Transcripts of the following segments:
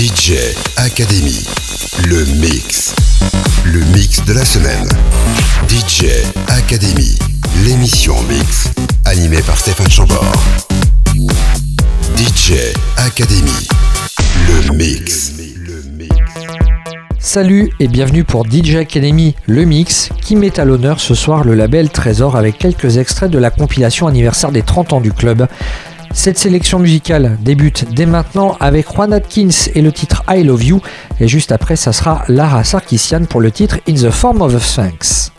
DJ Academy, le mix. Le mix de la semaine. DJ Academy, l'émission mix, animée par Stéphane Chambord. DJ Academy, le mix. Salut et bienvenue pour DJ Academy Le Mix qui met à l'honneur ce soir le label Trésor avec quelques extraits de la compilation anniversaire des 30 ans du club. Cette sélection musicale débute dès maintenant avec Juan Atkins et le titre I Love You et juste après ça sera Lara Sarkissian pour le titre In the Form of a Sphinx.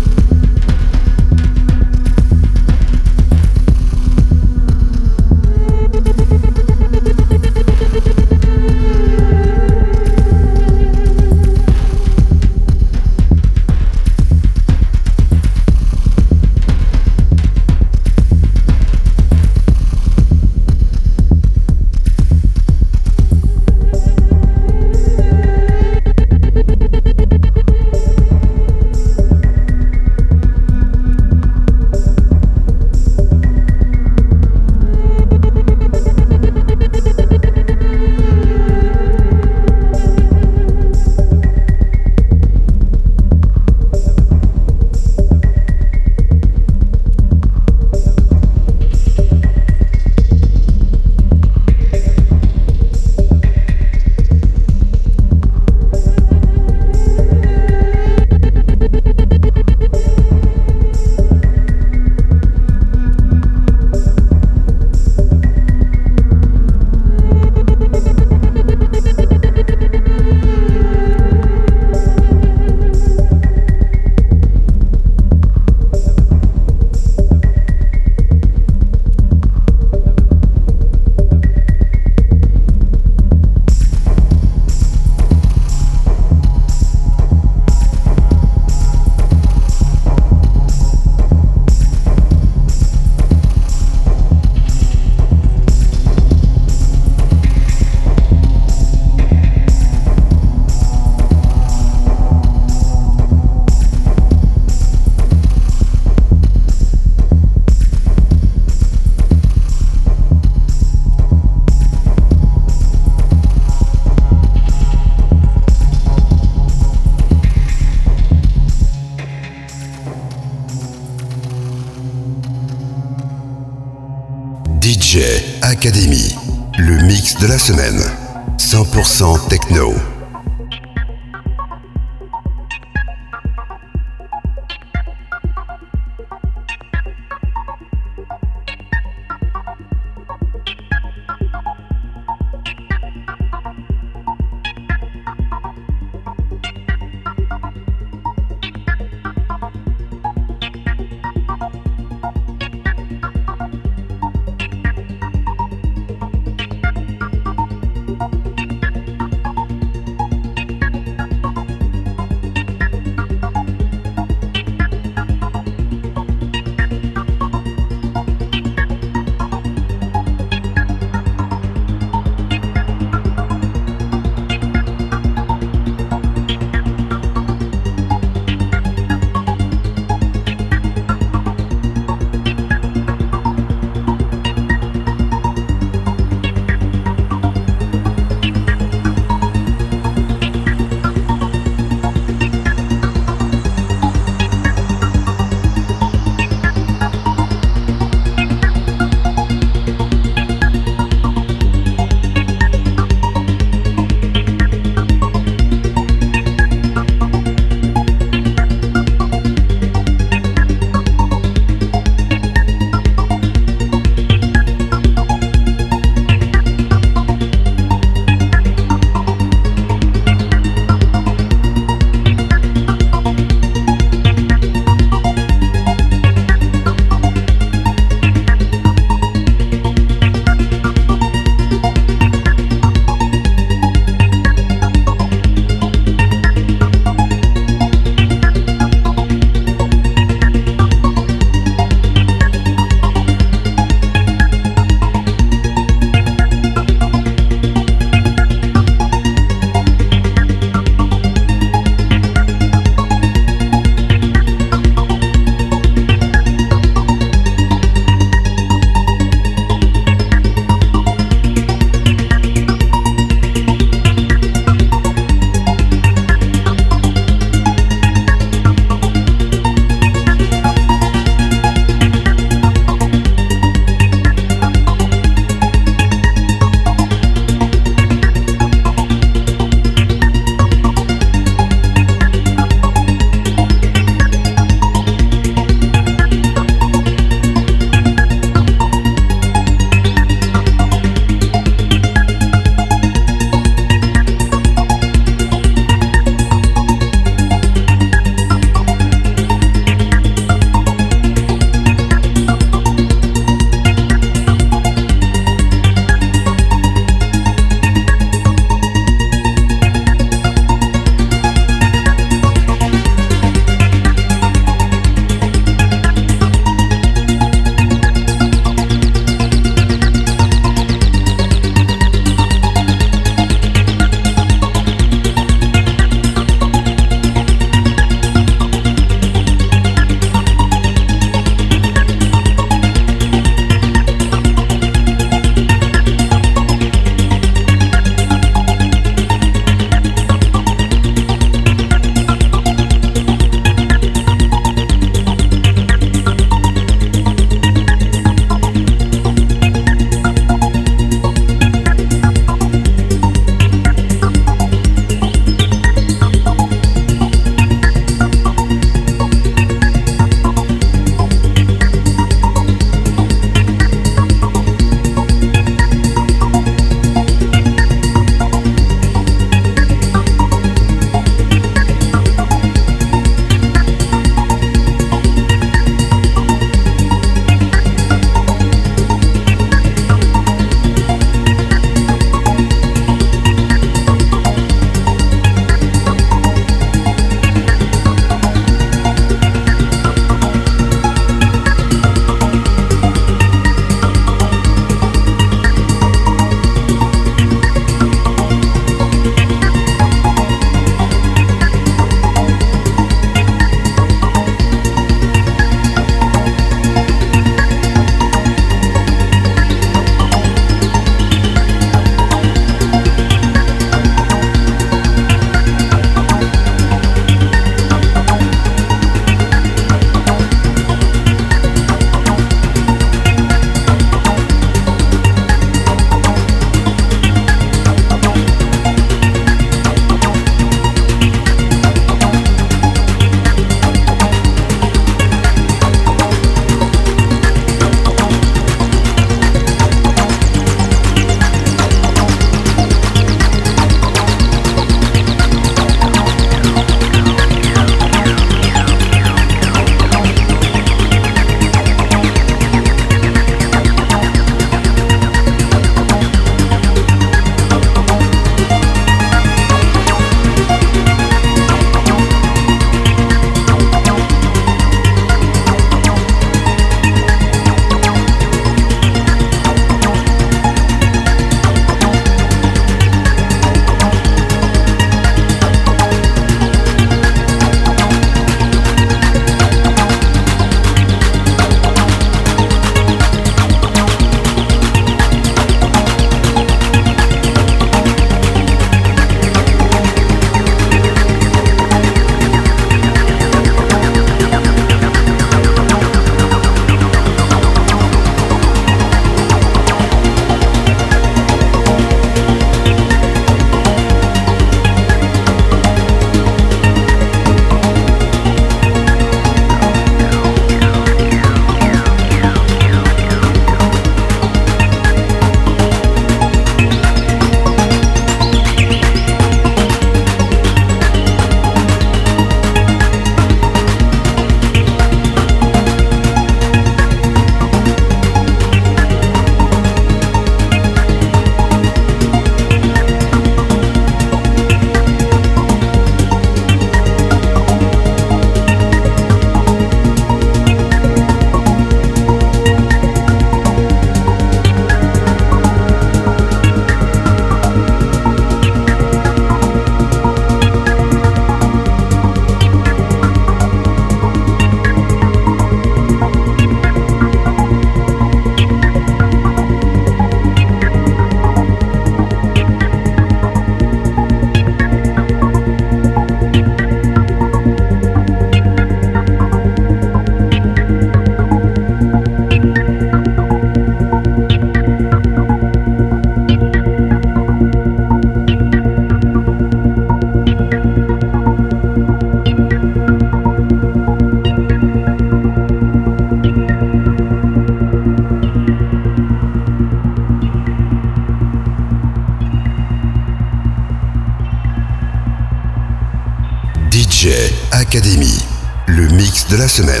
Mix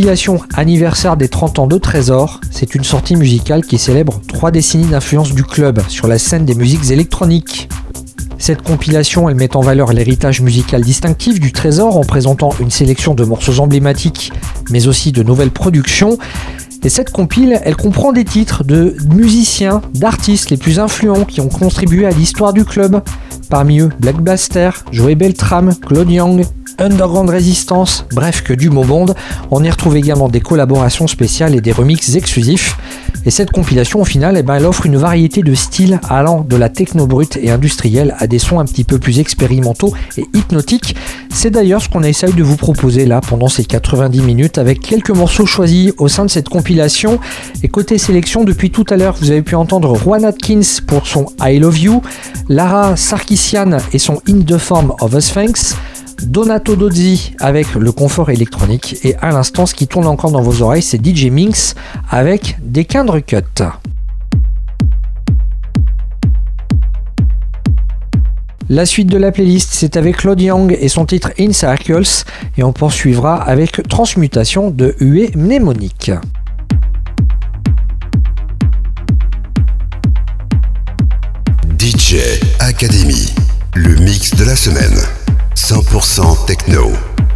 compilation anniversaire des 30 ans de Trésor, c'est une sortie musicale qui célèbre trois décennies d'influence du club sur la scène des musiques électroniques. Cette compilation, elle met en valeur l'héritage musical distinctif du Trésor en présentant une sélection de morceaux emblématiques, mais aussi de nouvelles productions. Et cette compile, elle comprend des titres de musiciens, d'artistes les plus influents qui ont contribué à l'histoire du club. Parmi eux, Black Blaster, Joey Beltram, Claude Young, Underground Resistance, bref que du beau monde. On y retrouve également des collaborations spéciales et des remixes exclusifs. Et cette compilation, au final, eh ben, elle offre une variété de styles allant de la techno brute et industrielle à des sons un petit peu plus expérimentaux et hypnotiques. C'est d'ailleurs ce qu'on essaye de vous proposer là pendant ces 90 minutes avec quelques morceaux choisis au sein de cette compilation. Et côté sélection, depuis tout à l'heure, vous avez pu entendre Juan Atkins pour son I Love You, Lara Sarkissian et son In the Form of a Sphinx. Donato Dozzi avec le confort électronique et à l'instant ce qui tourne encore dans vos oreilles c'est DJ Minx avec des Kindre Cut. La suite de la playlist, c'est avec Claude Young et son titre In Circles, et on poursuivra avec Transmutation de Hué Mnémonique. DJ Academy, le mix de la semaine. 100% techno.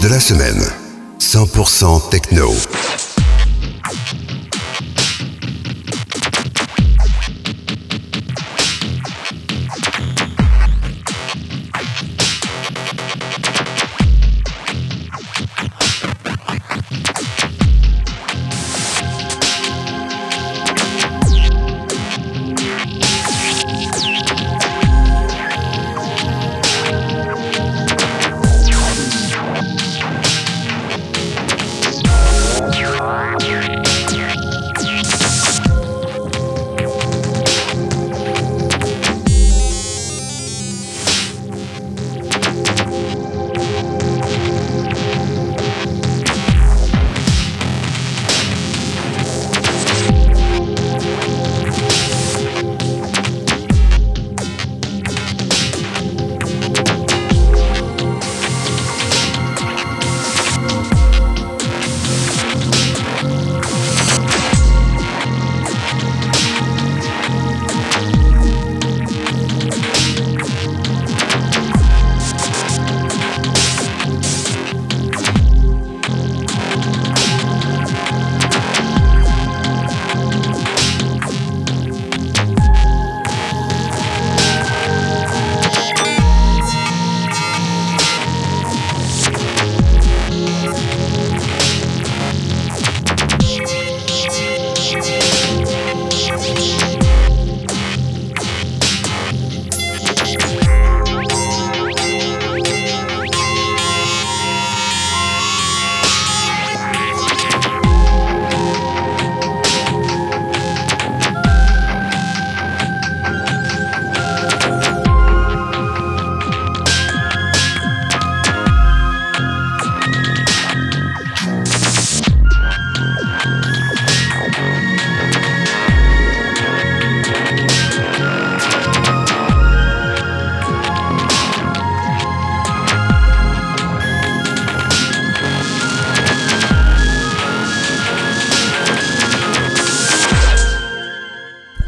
De la semaine. 100% techno.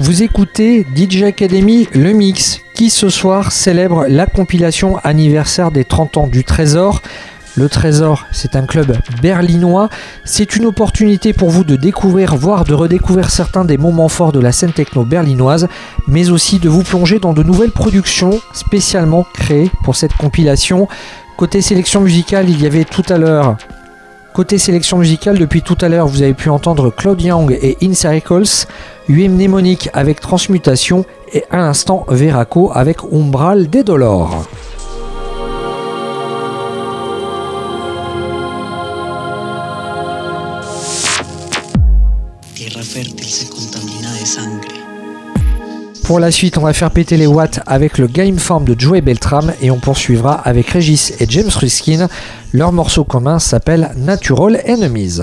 Vous écoutez DJ Academy Le Mix, qui ce soir célèbre la compilation anniversaire des 30 ans du Trésor. Le Trésor, c'est un club berlinois. C'est une opportunité pour vous de découvrir, voire de redécouvrir certains des moments forts de la scène techno berlinoise, mais aussi de vous plonger dans de nouvelles productions spécialement créées pour cette compilation. Côté sélection musicale, il y avait tout à l'heure Côté sélection musicale, depuis tout à l'heure, vous avez pu entendre Claude Young et In Circles, UM Mnemonic avec Transmutation et à l'instant Veraco avec Umbral des Dolores. Pour la suite, on va faire péter les watts avec le Game Form de Joey Beltram et on poursuivra avec Regis et James Ruskin. Leur morceau commun s'appelle Natural Enemies.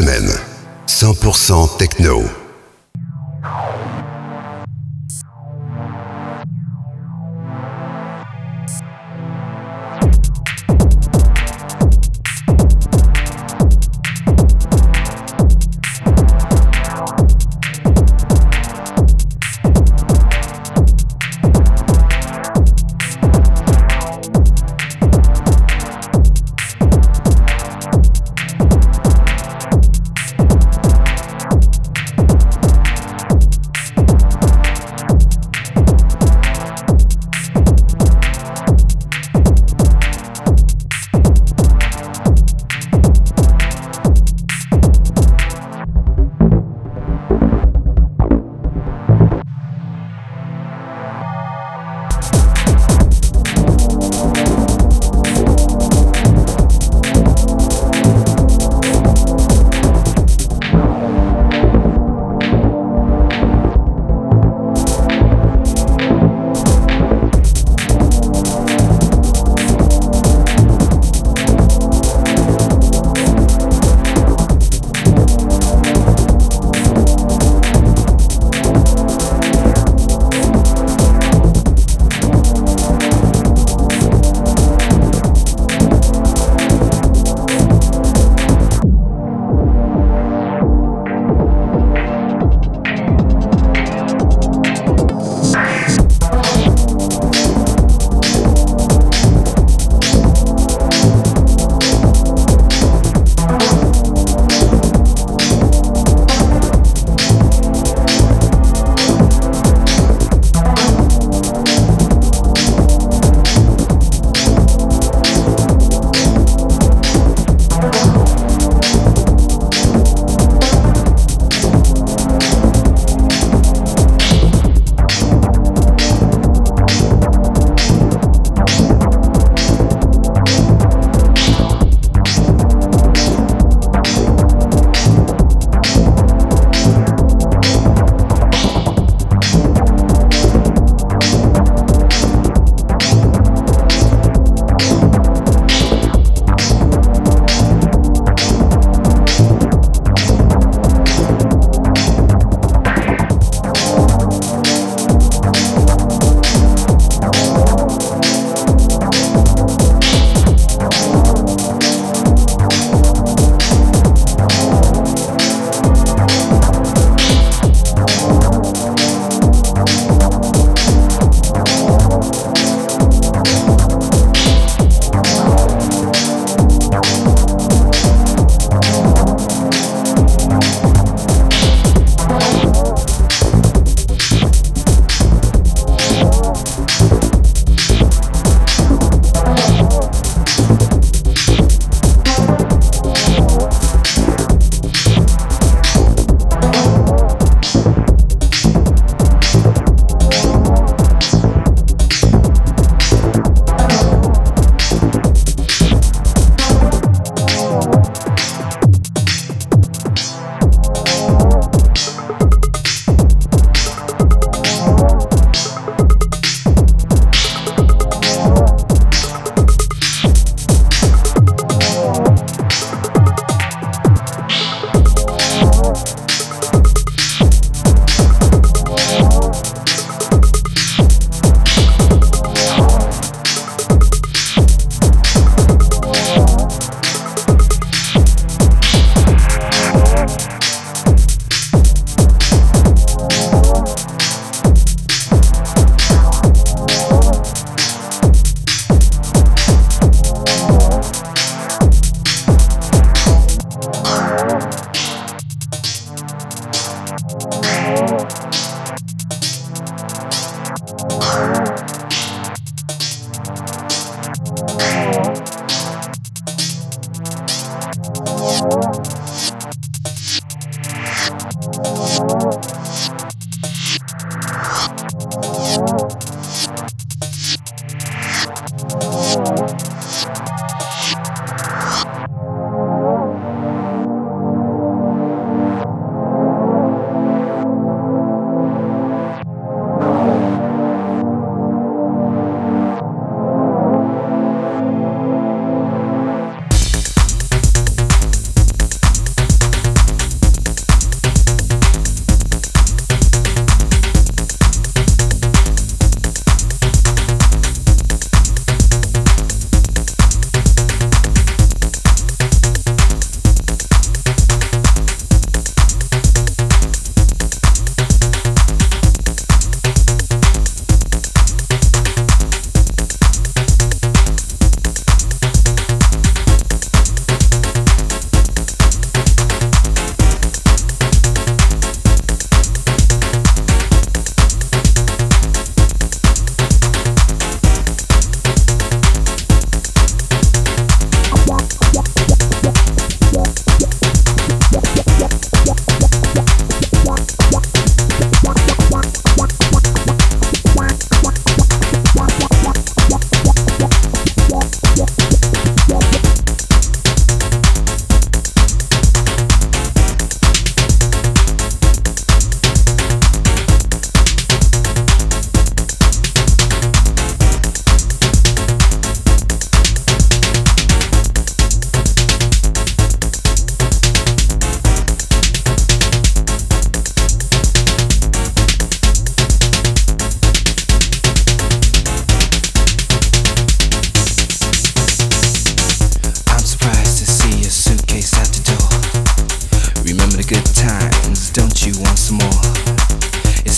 Mix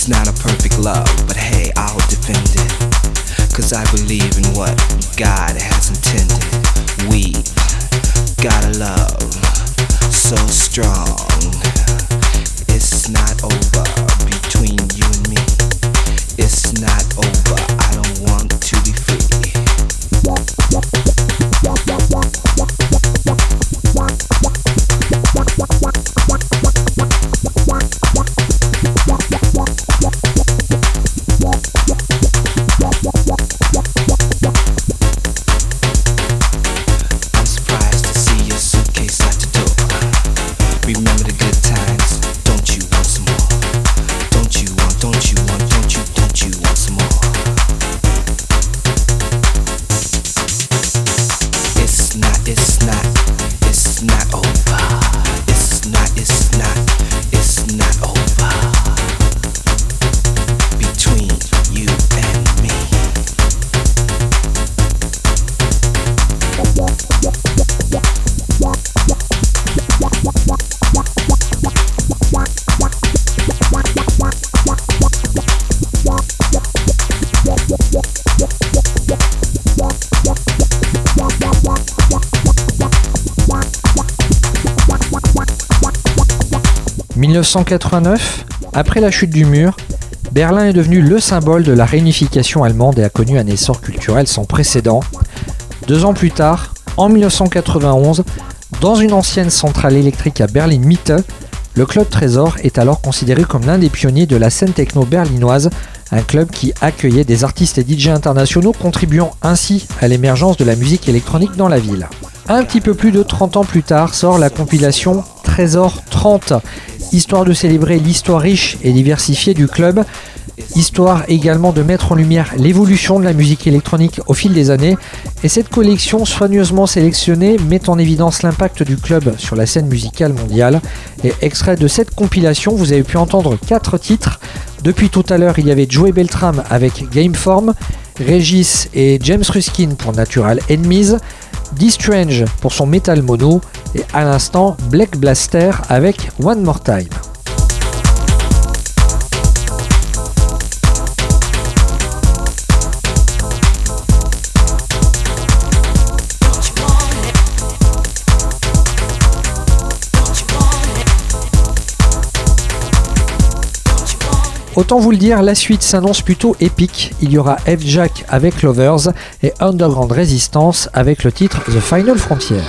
It's not a perfect love, but hey, I'll defend it. Cause I believe in what God has intended. We got a love so strong. It's not over 1989, après la chute du mur, Berlin est devenu le symbole de la réunification allemande et a connu un essor culturel sans précédent. Deux ans plus tard, en 1991, dans une ancienne centrale électrique à Berlin-Mitte, le Club Trésor est alors considéré comme l'un des pionniers de la scène techno berlinoise, un club qui accueillait des artistes et DJ internationaux contribuant ainsi à l'émergence de la musique électronique dans la ville. Un petit peu plus de 30 ans plus tard sort la compilation Trésor 30, histoire de célébrer l'histoire riche et diversifiée du club, histoire également de mettre en lumière l'évolution de la musique électronique au fil des années, et cette collection soigneusement sélectionnée met en évidence l'impact du club sur la scène musicale mondiale. Et extrait de cette compilation, vous avez pu entendre quatre titres. Depuis tout à l'heure, il y avait Joey Beltram avec Gameform, Regis et James Ruskin pour Natural Enemies, D-Strange pour son Metal Mono, et à l'instant Black Blaster avec One More Time. Autant vous le dire, la suite s'annonce plutôt épique. Il y aura F-Jack avec Lovers et Underground Resistance avec le titre The Final Frontier.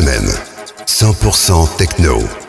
Semaine. 100% techno.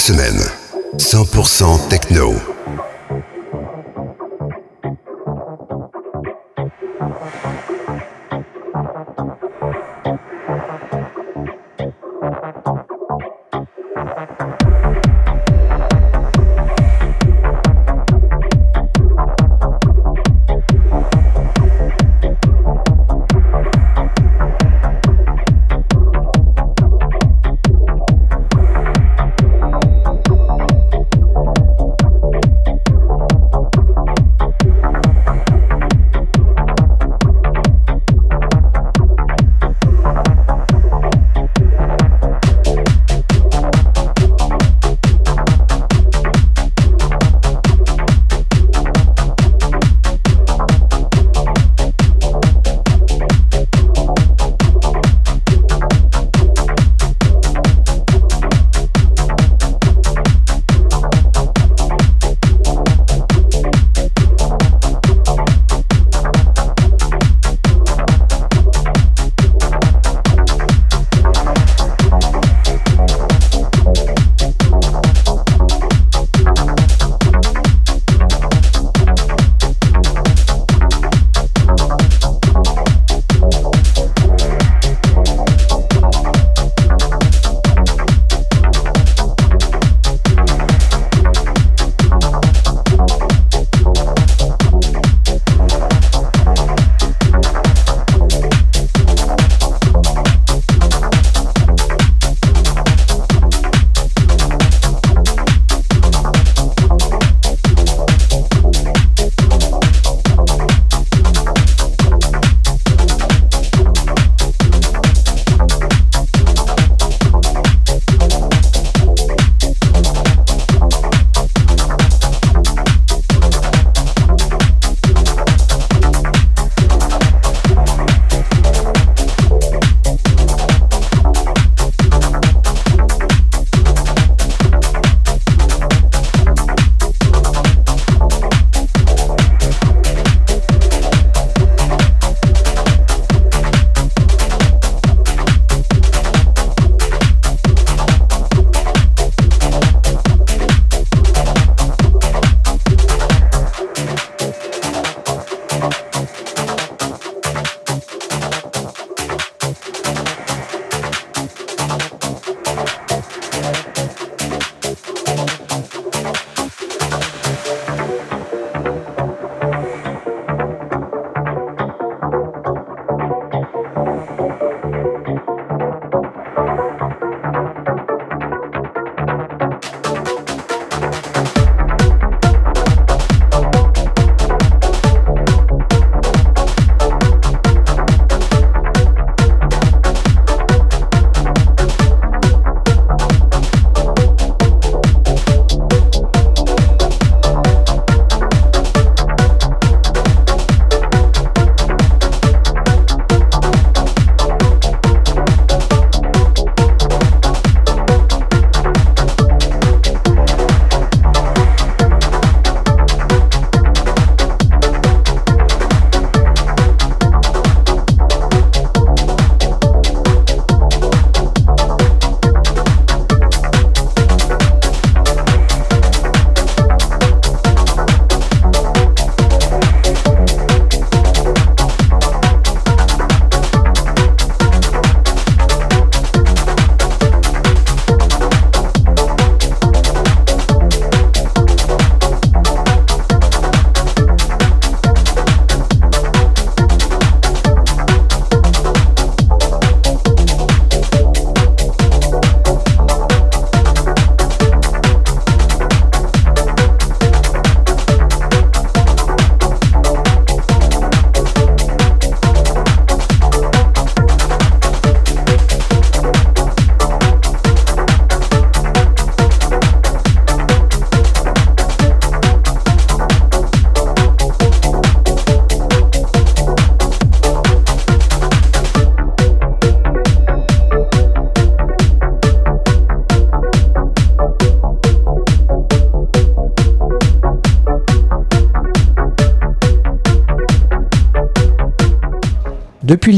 Semaine.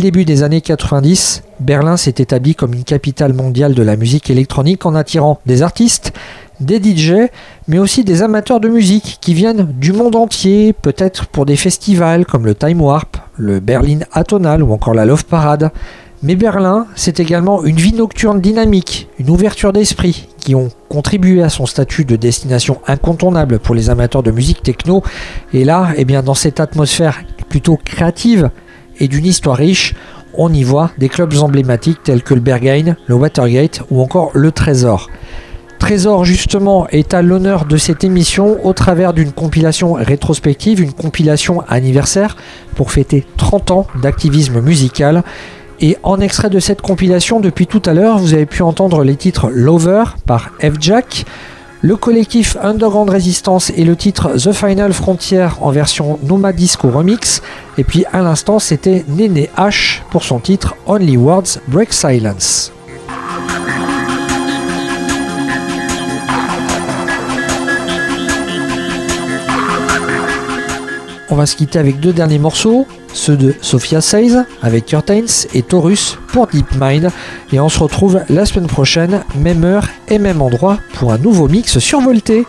Début des années 90, Berlin s'est établi comme une capitale mondiale de la musique électronique en attirant des artistes, des DJ, mais aussi des amateurs de musique qui viennent du monde entier, peut-être pour des festivals comme le Time Warp, le Berlin Atonal ou encore la Love Parade. Mais Berlin, c'est également une vie nocturne dynamique, une ouverture d'esprit qui ont contribué à son statut de destination incontournable pour les amateurs de musique techno. Et là, eh bien, dans cette atmosphère plutôt créative et d'une histoire riche, on y voit des clubs emblématiques tels que le Berghain, le Watergate ou encore le Trésor. Trésor justement est à l'honneur de cette émission au travers d'une compilation rétrospective, une compilation anniversaire pour fêter 30 ans d'activisme musical. Et en extrait de cette compilation, depuis tout à l'heure, vous avez pu entendre les titres Lover par F-Jack, le collectif Underground Resistance et le titre The Final Frontier en version Noma Disco Remix. Et puis à l'instant, c'était Nene H pour son titre Only Words Break Silence. On va se quitter avec deux derniers morceaux, ceux de Sophia Says avec Curtains et Taurus pour Deep Mind. Et on se retrouve la semaine prochaine, même heure et même endroit, pour un nouveau mix survolté.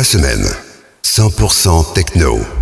La semaine. 100% techno.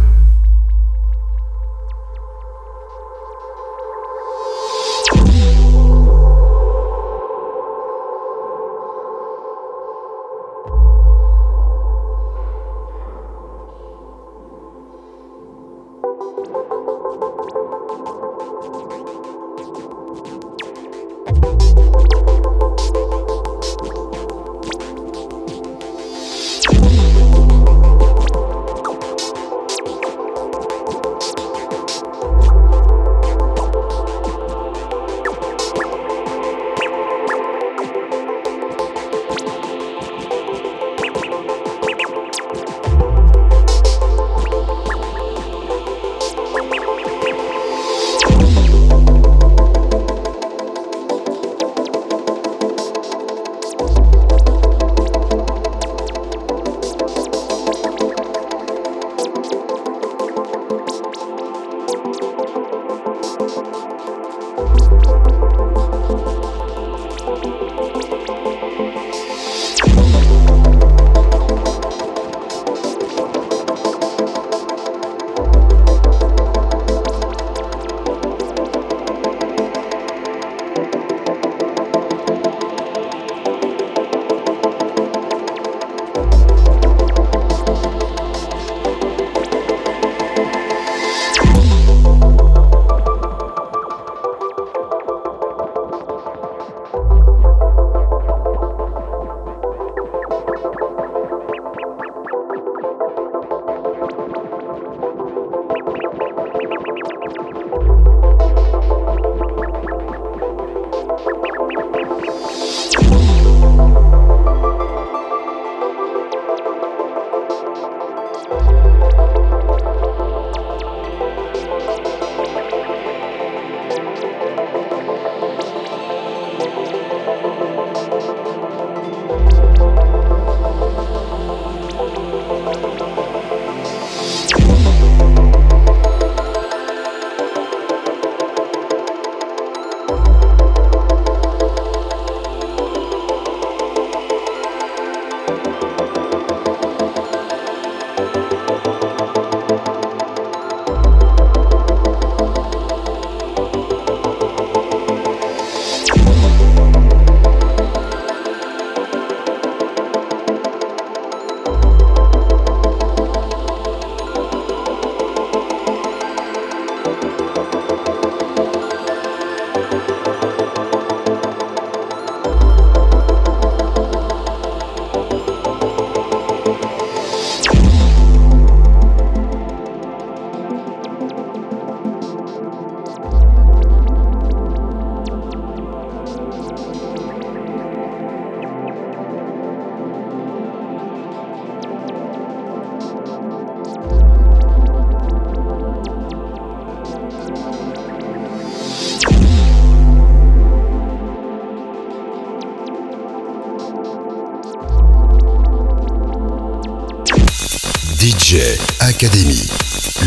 Academy,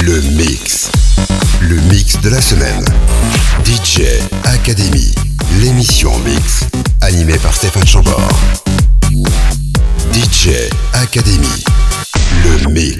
le mix. Le mix de la semaine. DJ Academy, l'émission mix, animée par Stéphane Chambord. DJ Academy, le mix.